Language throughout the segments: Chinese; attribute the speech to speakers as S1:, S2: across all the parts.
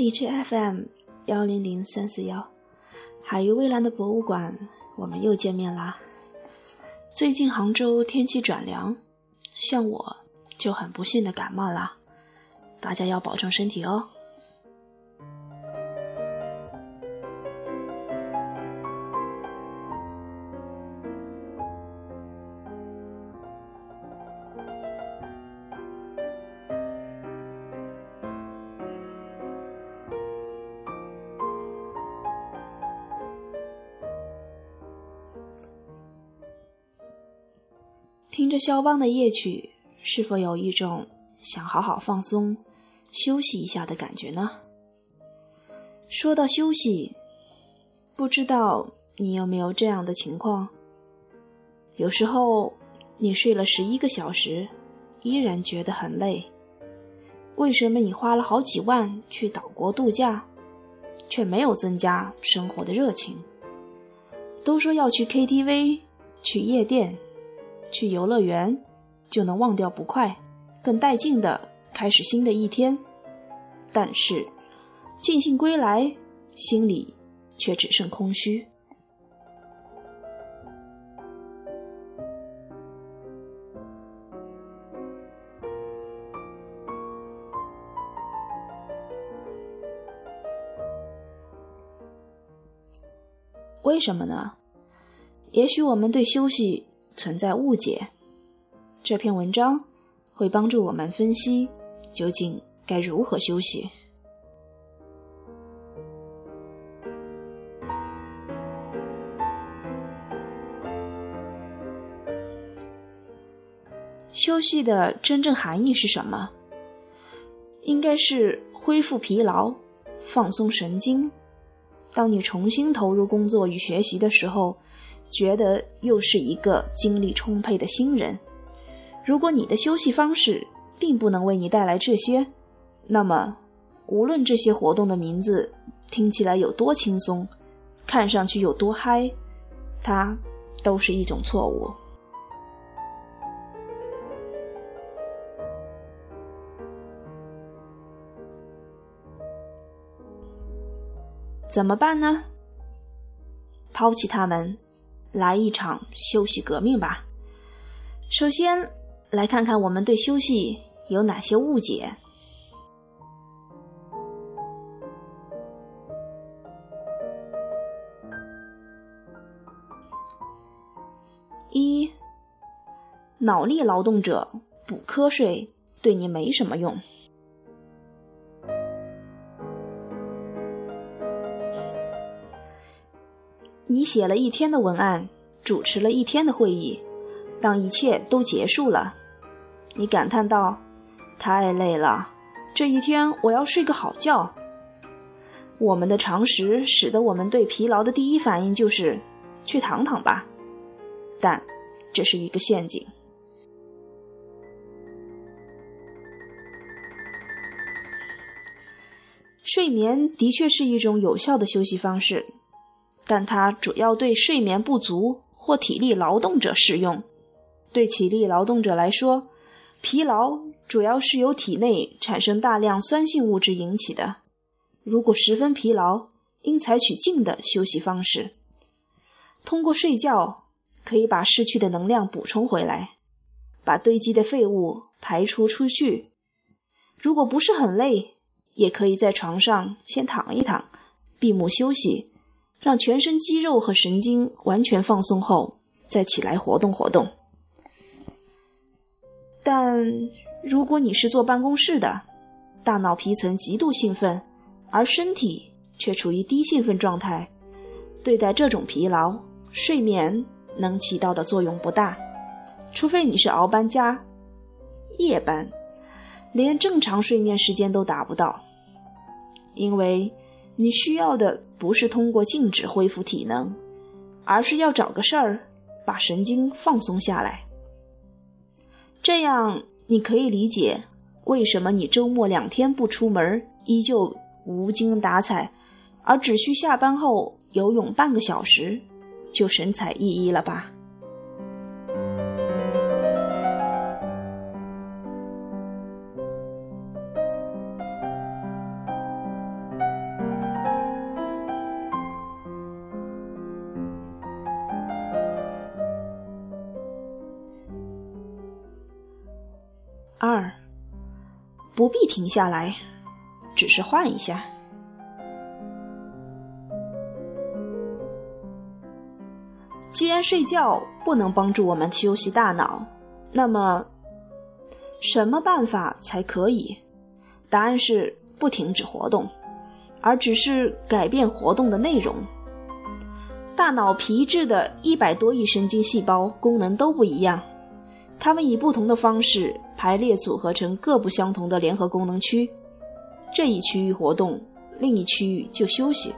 S1: 荔枝 FM 幺零零三四幺，海鱼蔚蓝的博物馆，我们又见面啦。最近杭州天气转凉，像我就很不幸的感冒啦，大家要保重身体哦。听着肖邦的夜曲，是否有一种想好好放松、休息一下的感觉呢？说到休息，不知道你有没有这样的情况？有时候你睡了十一个小时，依然觉得很累。为什么你花了好几万去岛国度假，却没有增加生活的热情？都说要去 KTV，去夜店。去游乐园，就能忘掉不快，更带劲的开始新的一天。但是，尽兴归来，心里却只剩空虚。为什么呢？也许我们对休息。存在误解，这篇文章会帮助我们分析究竟该如何休息。休息的真正含义是什么？应该是恢复疲劳、放松神经。当你重新投入工作与学习的时候。觉得又是一个精力充沛的新人。如果你的休息方式并不能为你带来这些，那么无论这些活动的名字听起来有多轻松，看上去有多嗨，它都是一种错误。怎么办呢？抛弃他们。来一场休息革命吧！首先，来看看我们对休息有哪些误解。一，脑力劳动者补瞌睡对你没什么用。你写了一天的文案，主持了一天的会议，当一切都结束了，你感叹道：“太累了，这一天我要睡个好觉。”我们的常识使得我们对疲劳的第一反应就是去躺躺吧，但这是一个陷阱。睡眠的确是一种有效的休息方式。但它主要对睡眠不足或体力劳动者适用。对体力劳动者来说，疲劳主要是由体内产生大量酸性物质引起的。如果十分疲劳，应采取静的休息方式。通过睡觉，可以把失去的能量补充回来，把堆积的废物排除出去。如果不是很累，也可以在床上先躺一躺，闭目休息。让全身肌肉和神经完全放松后，再起来活动活动。但如果你是坐办公室的，大脑皮层极度兴奋，而身体却处于低兴奋状态，对待这种疲劳，睡眠能起到的作用不大。除非你是熬班加夜班，连正常睡眠时间都达不到，因为。你需要的不是通过静止恢复体能，而是要找个事儿把神经放松下来。这样你可以理解为什么你周末两天不出门依旧无精打采，而只需下班后游泳半个小时就神采奕奕了吧。不必停下来，只是换一下。既然睡觉不能帮助我们休息大脑，那么什么办法才可以？答案是不停止活动，而只是改变活动的内容。大脑皮质的一百多亿神经细胞功能都不一样，它们以不同的方式排列组合成各不相同的联合功能区。这一区域活动，另一区域就休息。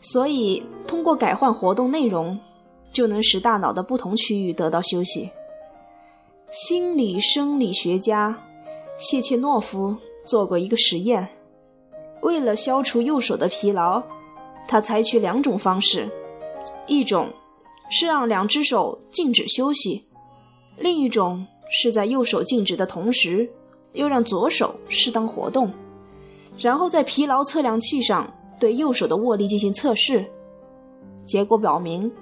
S1: 所以，通过改换活动内容，就能使大脑的不同区域得到休息。心理生理学家谢切诺夫做过一个实验，为了消除右手的疲劳，他采取两种方式：一种是让两只手静止休息，另一种是在右手静止的同时，又让左手适当活动，然后在疲劳测量器上。对右手的握力进行测试，结果表明，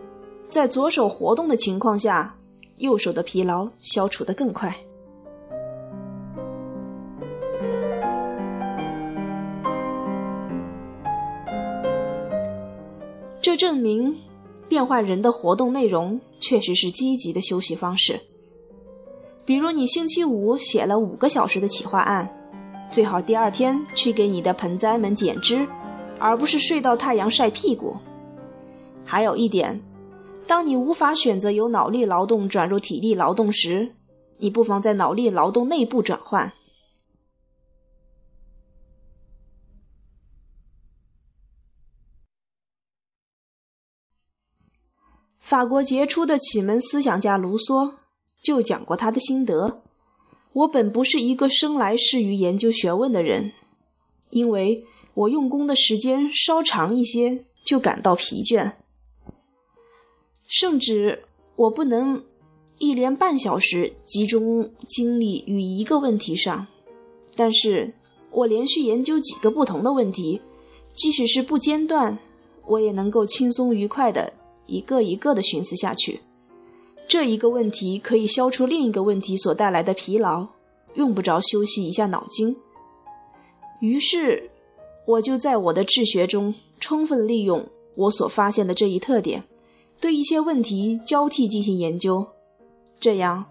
S1: 在左手活动的情况下，右手的疲劳消除的更快。这证明，变换人的活动内容确实是积极的休息方式。比如，你星期五写了五个小时的企划案，最好第二天去给你的盆栽们剪枝。而不是睡到太阳晒屁股。还有一点，当你无法选择由脑力劳动转入体力劳动时，你不妨在脑力劳动内部转换。法国杰出的启蒙思想家卢梭就讲过他的心得：“我本不是一个生来适于研究学问的人，因为。”我用功的时间稍长一些，就感到疲倦，甚至我不能一连半小时集中精力于一个问题上。但是我连续研究几个不同的问题，即使是不间断，我也能够轻松愉快的一个一个的寻思下去。这一个问题可以消除另一个问题所带来的疲劳，用不着休息一下脑筋。于是。我就在我的治学中充分利用我所发现的这一特点，对一些问题交替进行研究，这样，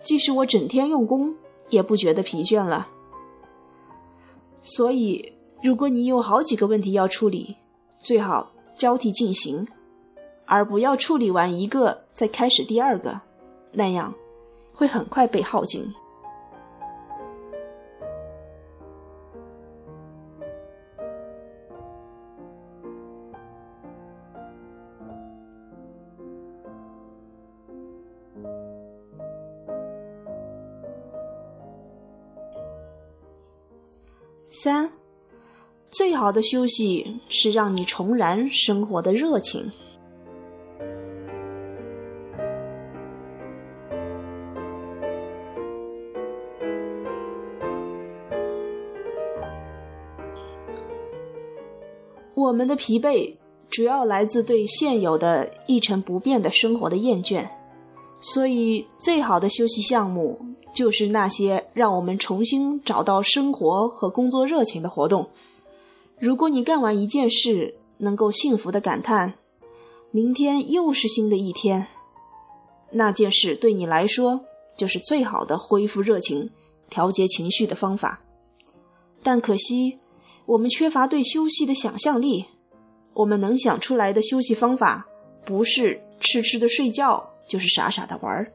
S1: 即使我整天用功，也不觉得疲倦了。所以，如果你有好几个问题要处理，最好交替进行，而不要处理完一个再开始第二个，那样会很快被耗尽。三，最好的休息是让你重燃生活的热情。我们的疲惫主要来自对现有的一成不变的生活的厌倦，所以最好的休息项目。就是那些让我们重新找到生活和工作热情的活动。如果你干完一件事，能够幸福的感叹“明天又是新的一天”，那件事对你来说就是最好的恢复热情、调节情绪的方法。但可惜，我们缺乏对休息的想象力。我们能想出来的休息方法，不是痴痴的睡觉，就是傻傻的玩儿。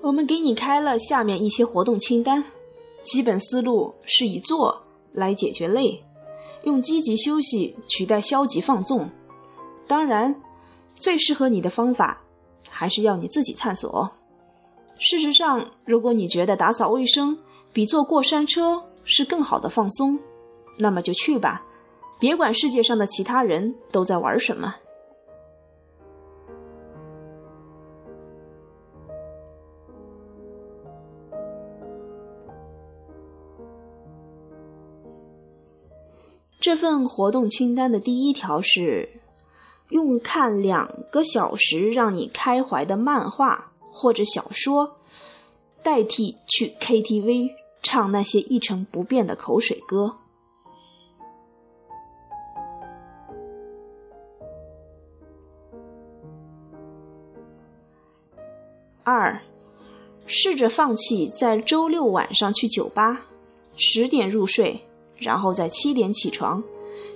S1: 我们给你开了下面一些活动清单，基本思路是以做来解决累，用积极休息取代消极放纵。当然，最适合你的方法还是要你自己探索。事实上，如果你觉得打扫卫生比坐过山车是更好的放松，那么就去吧，别管世界上的其他人都在玩什么。这份活动清单的第一条是：用看两个小时让你开怀的漫画或者小说，代替去 KTV 唱那些一成不变的口水歌。二，试着放弃在周六晚上去酒吧，十点入睡，然后在七点起床，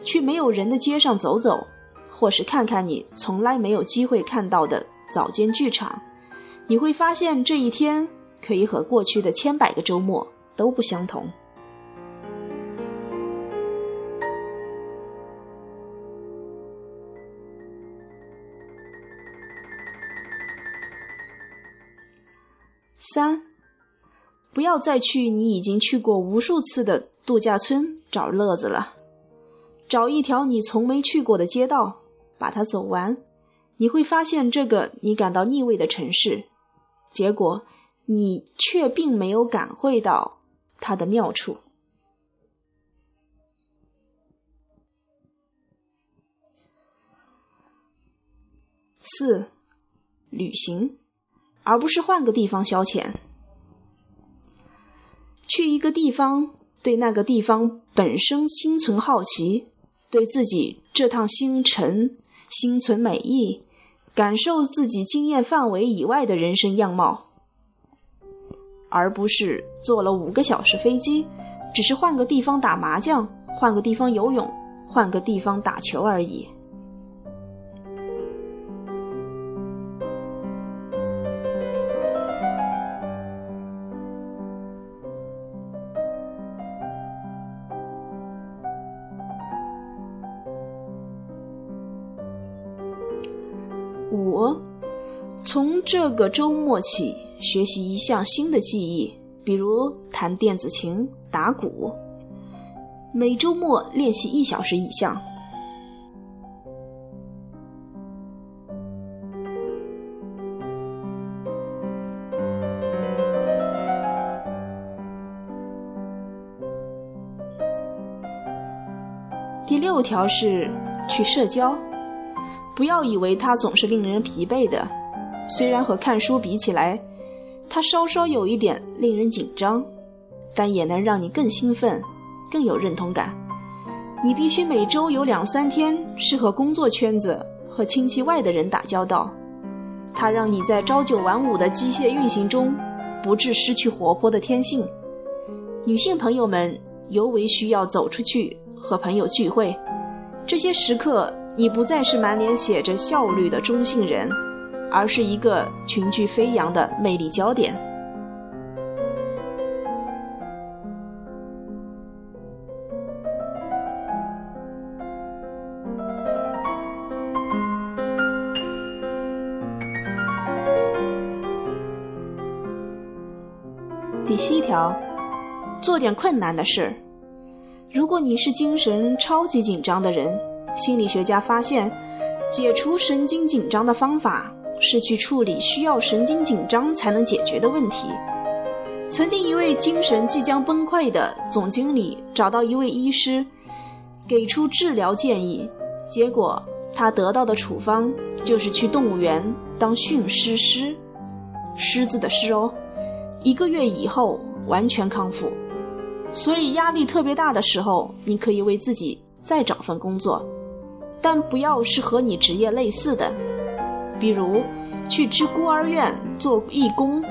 S1: 去没有人的街上走走，或是看看你从来没有机会看到的早间剧场。你会发现这一天可以和过去的千百个周末都不相同。三，不要再去你已经去过无数次的度假村找乐子了。找一条你从没去过的街道，把它走完，你会发现这个你感到腻味的城市，结果你却并没有感会到它的妙处。四，旅行。而不是换个地方消遣。去一个地方，对那个地方本身心存好奇，对自己这趟星辰心存美意，感受自己经验范围以外的人生样貌，而不是坐了五个小时飞机，只是换个地方打麻将，换个地方游泳，换个地方打球而已。这个周末起学习一项新的技艺，比如弹电子琴、打鼓，每周末练习一小时以上。第六条是去社交。不要以为它总是令人疲惫的，虽然和看书比起来，它稍稍有一点令人紧张，但也能让你更兴奋、更有认同感。你必须每周有两三天是和工作圈子和亲戚外的人打交道，它让你在朝九晚五的机械运行中不致失去活泼的天性。女性朋友们尤为需要走出去和朋友聚会，这些时刻。你不再是满脸写着效率的中性人，而是一个群聚飞扬的魅力焦点。第七条，做点困难的事。如果你是精神超级紧张的人。心理学家发现，解除神经紧张的方法是去处理需要神经紧张才能解决的问题。曾经，一位精神即将崩溃的总经理找到一位医师，给出治疗建议，结果他得到的处方就是去动物园当驯狮师，狮子的狮哦。一个月以后完全康复。所以，压力特别大的时候，你可以为自己再找份工作。但不要是和你职业类似的，比如去支孤儿院做义工，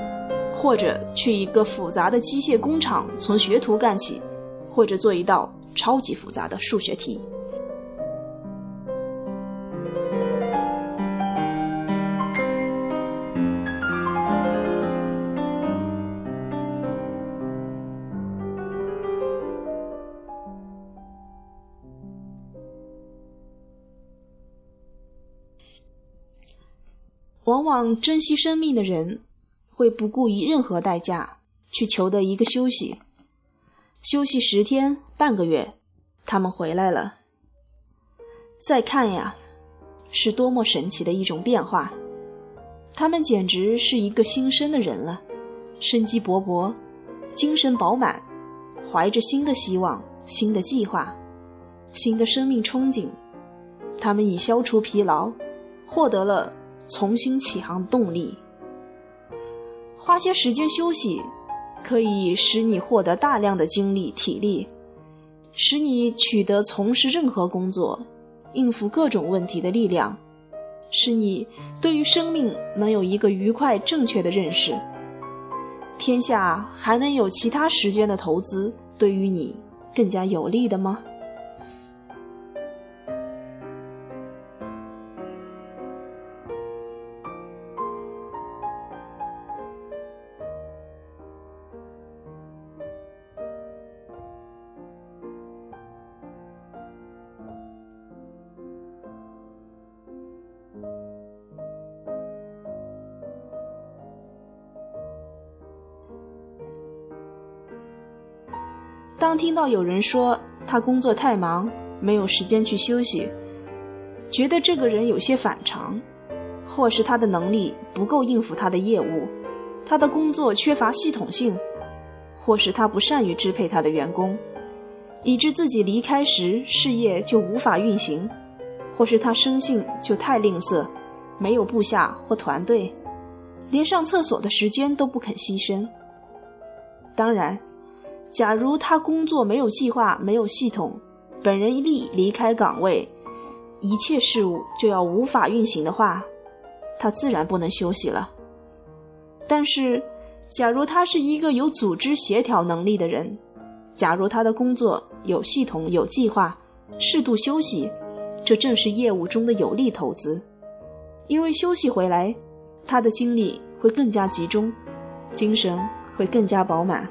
S1: 或者去一个复杂的机械工厂从学徒干起，或者做一道超级复杂的数学题。往珍惜生命的人，会不顾以任何代价去求得一个休息。休息十天半个月，他们回来了。再看呀，是多么神奇的一种变化！他们简直是一个新生的人了，生机勃勃，精神饱满，怀着新的希望、新的计划，新的生命憧憬。他们以消除疲劳，获得了重新起航的动力。花些时间休息，可以使你获得大量的精力、体力，使你取得从事任何工作、应付各种问题的力量，使你对于生命能有一个愉快、正确的认识。天下还能有其他时间的投资对于你更加有利的吗？当听到有人说他工作太忙，没有时间去休息，觉得这个人有些反常，或是他的能力不够应付他的业务，他的工作缺乏系统性，或是他不善于支配他的员工，以致自己离开时事业就无法运行，或是他生性就太吝啬，没有部下或团队，连上厕所的时间都不肯牺牲。当然。假如他工作没有计划、没有系统，本人一离离开岗位，一切事物就要无法运行的话，他自然不能休息了。但是，假如他是一个有组织协调能力的人，假如他的工作有系统、有计划，适度休息，这正是业务中的有利投资，因为休息回来，他的精力会更加集中，精神会更加饱满。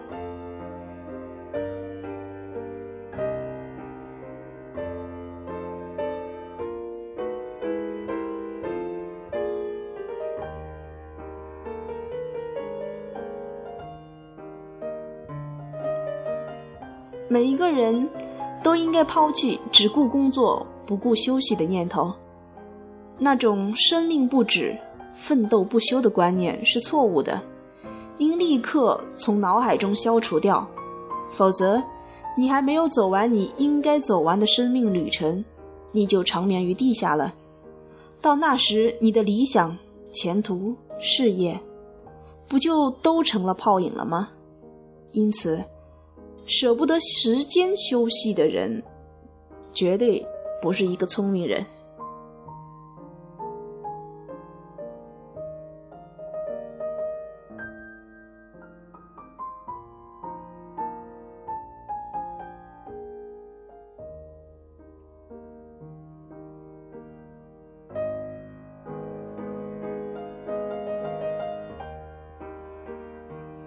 S1: 每个人都应该抛弃只顾工作不顾休息的念头，那种生命不止、奋斗不休的观念是错误的，应立刻从脑海中消除掉，否则，你还没有走完你应该走完的生命旅程，你就长眠于地下了。到那时，你的理想、前途、事业，不就都成了泡影了吗？因此。舍不得时间休息的人，绝对不是一个聪明人。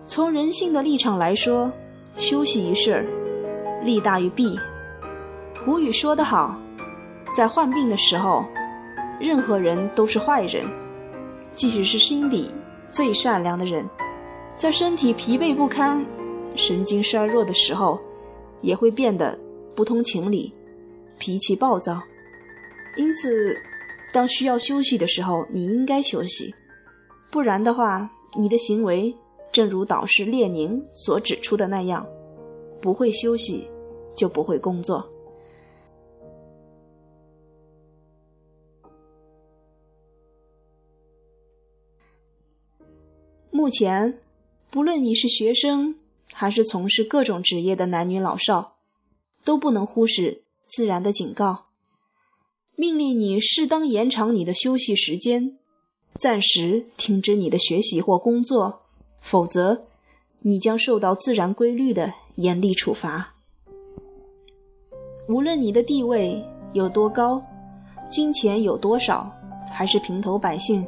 S1: 从人性的立场来说。休息一事，利大于弊。古语说得好，在患病的时候，任何人都是坏人，即使是心底最善良的人，在身体疲惫不堪、神经衰弱的时候，也会变得不通情理、脾气暴躁。因此，当需要休息的时候，你应该休息，不然的话，你的行为。正如导师列宁所指出的那样，不会休息，就不会工作。目前，不论你是学生还是从事各种职业的男女老少，都不能忽视自然的警告，命令你适当延长你的休息时间，暂时停止你的学习或工作。否则，你将受到自然规律的严厉处罚。无论你的地位有多高，金钱有多少，还是平头百姓，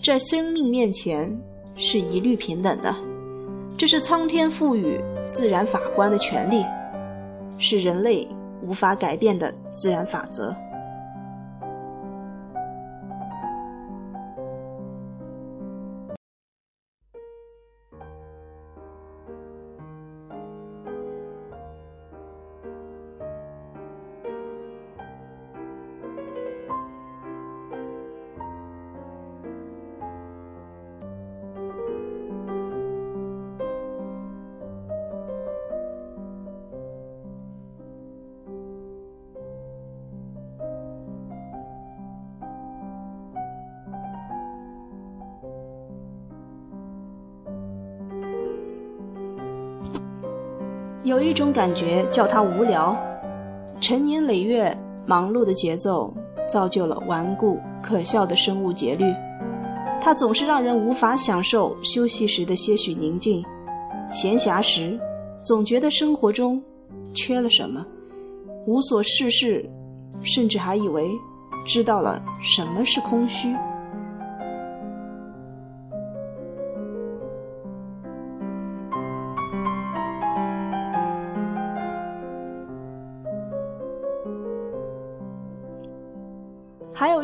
S1: 在生命面前是一律平等的。这是苍天赋予自然法官的权利，是人类无法改变的自然法则。有一种感觉叫它无聊。成年累月忙碌的节奏，造就了顽固可笑的生物节律。它总是让人无法享受休息时的些许宁静。闲暇时，总觉得生活中缺了什么，无所事事，甚至还以为知道了什么是空虚。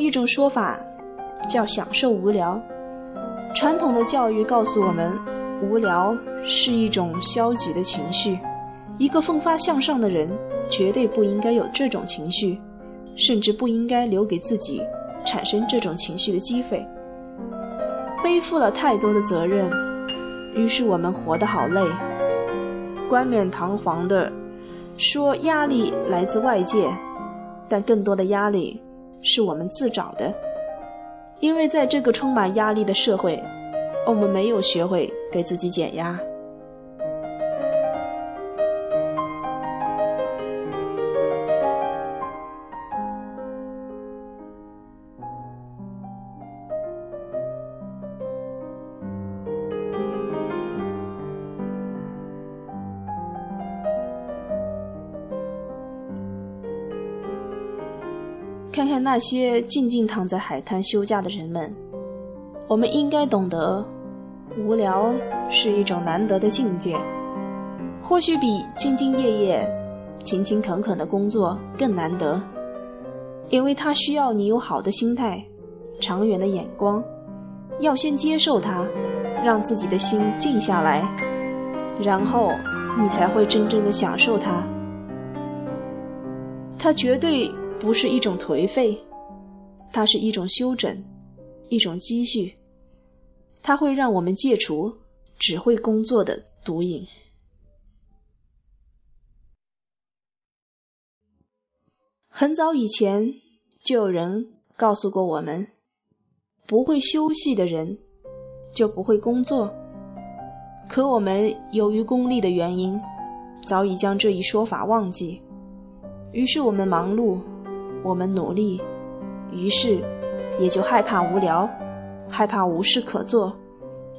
S1: 一种说法，叫享受无聊。传统的教育告诉我们，无聊是一种消极的情绪。一个奋发向上的人，绝对不应该有这种情绪，甚至不应该留给自己产生这种情绪的机会。背负了太多的责任，于是我们活得好累。冠冕堂皇的说压力来自外界，但更多的压力。是我们自找的，因为在这个充满压力的社会，我们没有学会给自己减压。那些静静躺在海滩休假的人们，我们应该懂得，无聊是一种难得的境界，或许比兢兢业业、勤勤恳恳的工作更难得，因为它需要你有好的心态、长远的眼光，要先接受它，让自己的心静下来，然后你才会真正的享受它。它绝对。不是一种颓废，它是一种休整，一种积蓄。它会让我们戒除只会工作的毒瘾。很早以前就有人告诉过我们：不会休息的人就不会工作。可我们由于功利的原因，早已将这一说法忘记。于是我们忙碌。我们努力，于是也就害怕无聊，害怕无事可做，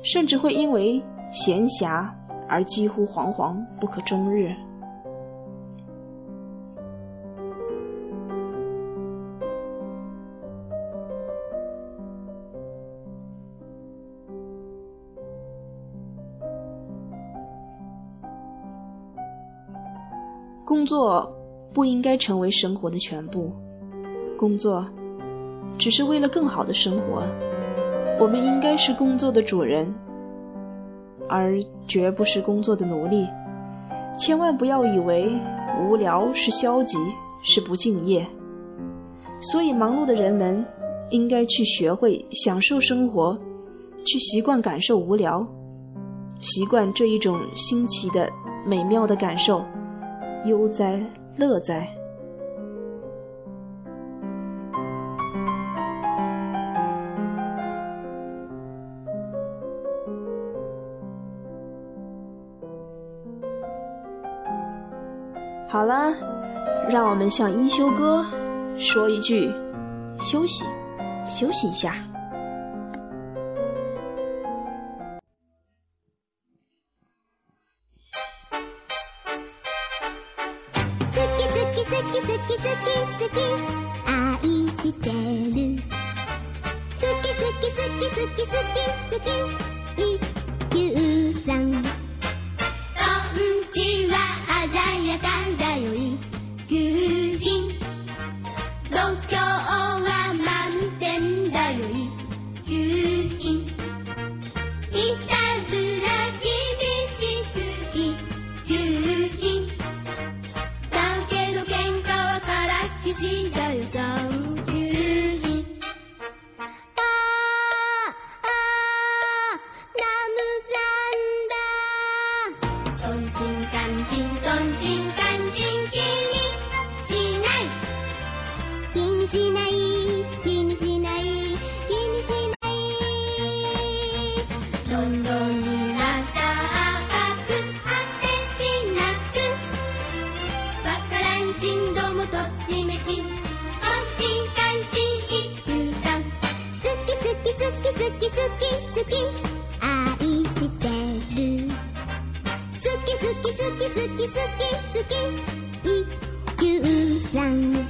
S1: 甚至会因为闲暇而几乎惶惶不可终日。工作不应该成为生活的全部。工作只是为了更好的生活，我们应该是工作的主人，而绝不是工作的奴隶。千万不要以为无聊是消极，是不敬业。所以，忙碌的人们应该去学会享受生活，去习惯感受无聊，习惯这一种新奇的、美妙的感受，悠哉乐哉。让我们向一休哥说一句：休息，休息一下。
S2: 好き好き好き。一休さん